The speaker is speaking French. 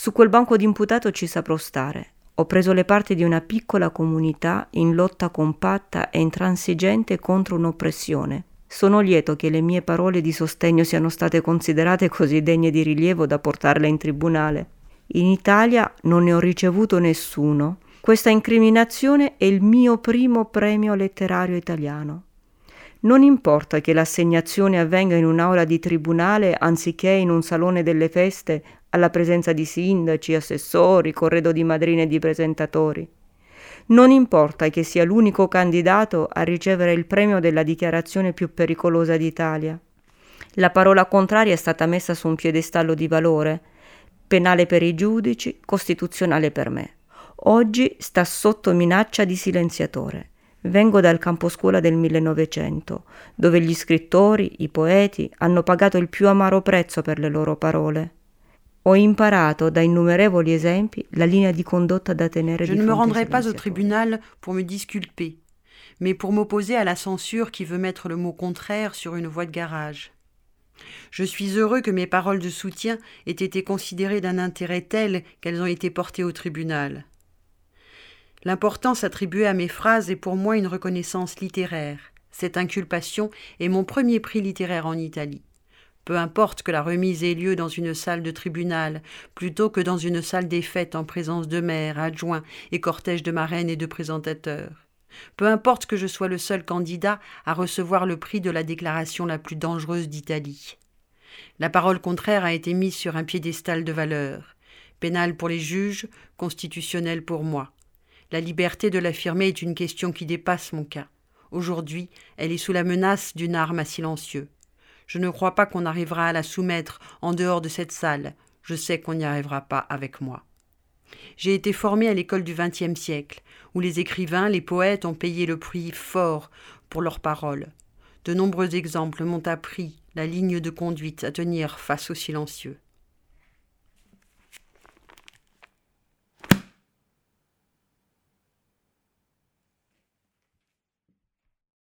Su quel banco d'imputato ci saprò stare. Ho preso le parti di una piccola comunità in lotta compatta e intransigente contro un'oppressione. Sono lieto che le mie parole di sostegno siano state considerate così degne di rilievo da portarle in tribunale. In Italia non ne ho ricevuto nessuno. Questa incriminazione è il mio primo premio letterario italiano. Non importa che l'assegnazione avvenga in un'aula di tribunale anziché in un salone delle feste alla presenza di sindaci, assessori, corredo di madrine e di presentatori. Non importa che sia l'unico candidato a ricevere il premio della dichiarazione più pericolosa d'Italia. La parola contraria è stata messa su un piedestallo di valore, penale per i giudici, costituzionale per me. Oggi sta sotto minaccia di silenziatore. Vengo dal campo scuola del 1900, dove gli scrittori, i poeti hanno pagato il più amaro prezzo per le loro parole. Ho imparato da innumerevoli esempi la linea di condotta da tenere Je di ne me rendrai pas au tribunal pour me disculper, mais pour m'opposer à la censure qui veut mettre le mot contraire sur une voie de garage. Je suis heureux que mes paroles de soutien aient été considérées d'un intérêt tel qu'elles ont été portées au tribunal. L'importance attribuée à mes phrases est pour moi une reconnaissance littéraire. Cette inculpation est mon premier prix littéraire en Italie. Peu importe que la remise ait lieu dans une salle de tribunal, plutôt que dans une salle des fêtes en présence de maires, adjoints et cortège de marraines et de présentateurs. Peu importe que je sois le seul candidat à recevoir le prix de la déclaration la plus dangereuse d'Italie. La parole contraire a été mise sur un piédestal de valeur, pénal pour les juges, constitutionnel pour moi. La liberté de l'affirmer est une question qui dépasse mon cas. Aujourd'hui, elle est sous la menace d'une arme à silencieux. Je ne crois pas qu'on arrivera à la soumettre en dehors de cette salle. Je sais qu'on n'y arrivera pas avec moi. J'ai été formé à l'école du XXe siècle, où les écrivains, les poètes ont payé le prix fort pour leurs paroles. De nombreux exemples m'ont appris la ligne de conduite à tenir face au silencieux.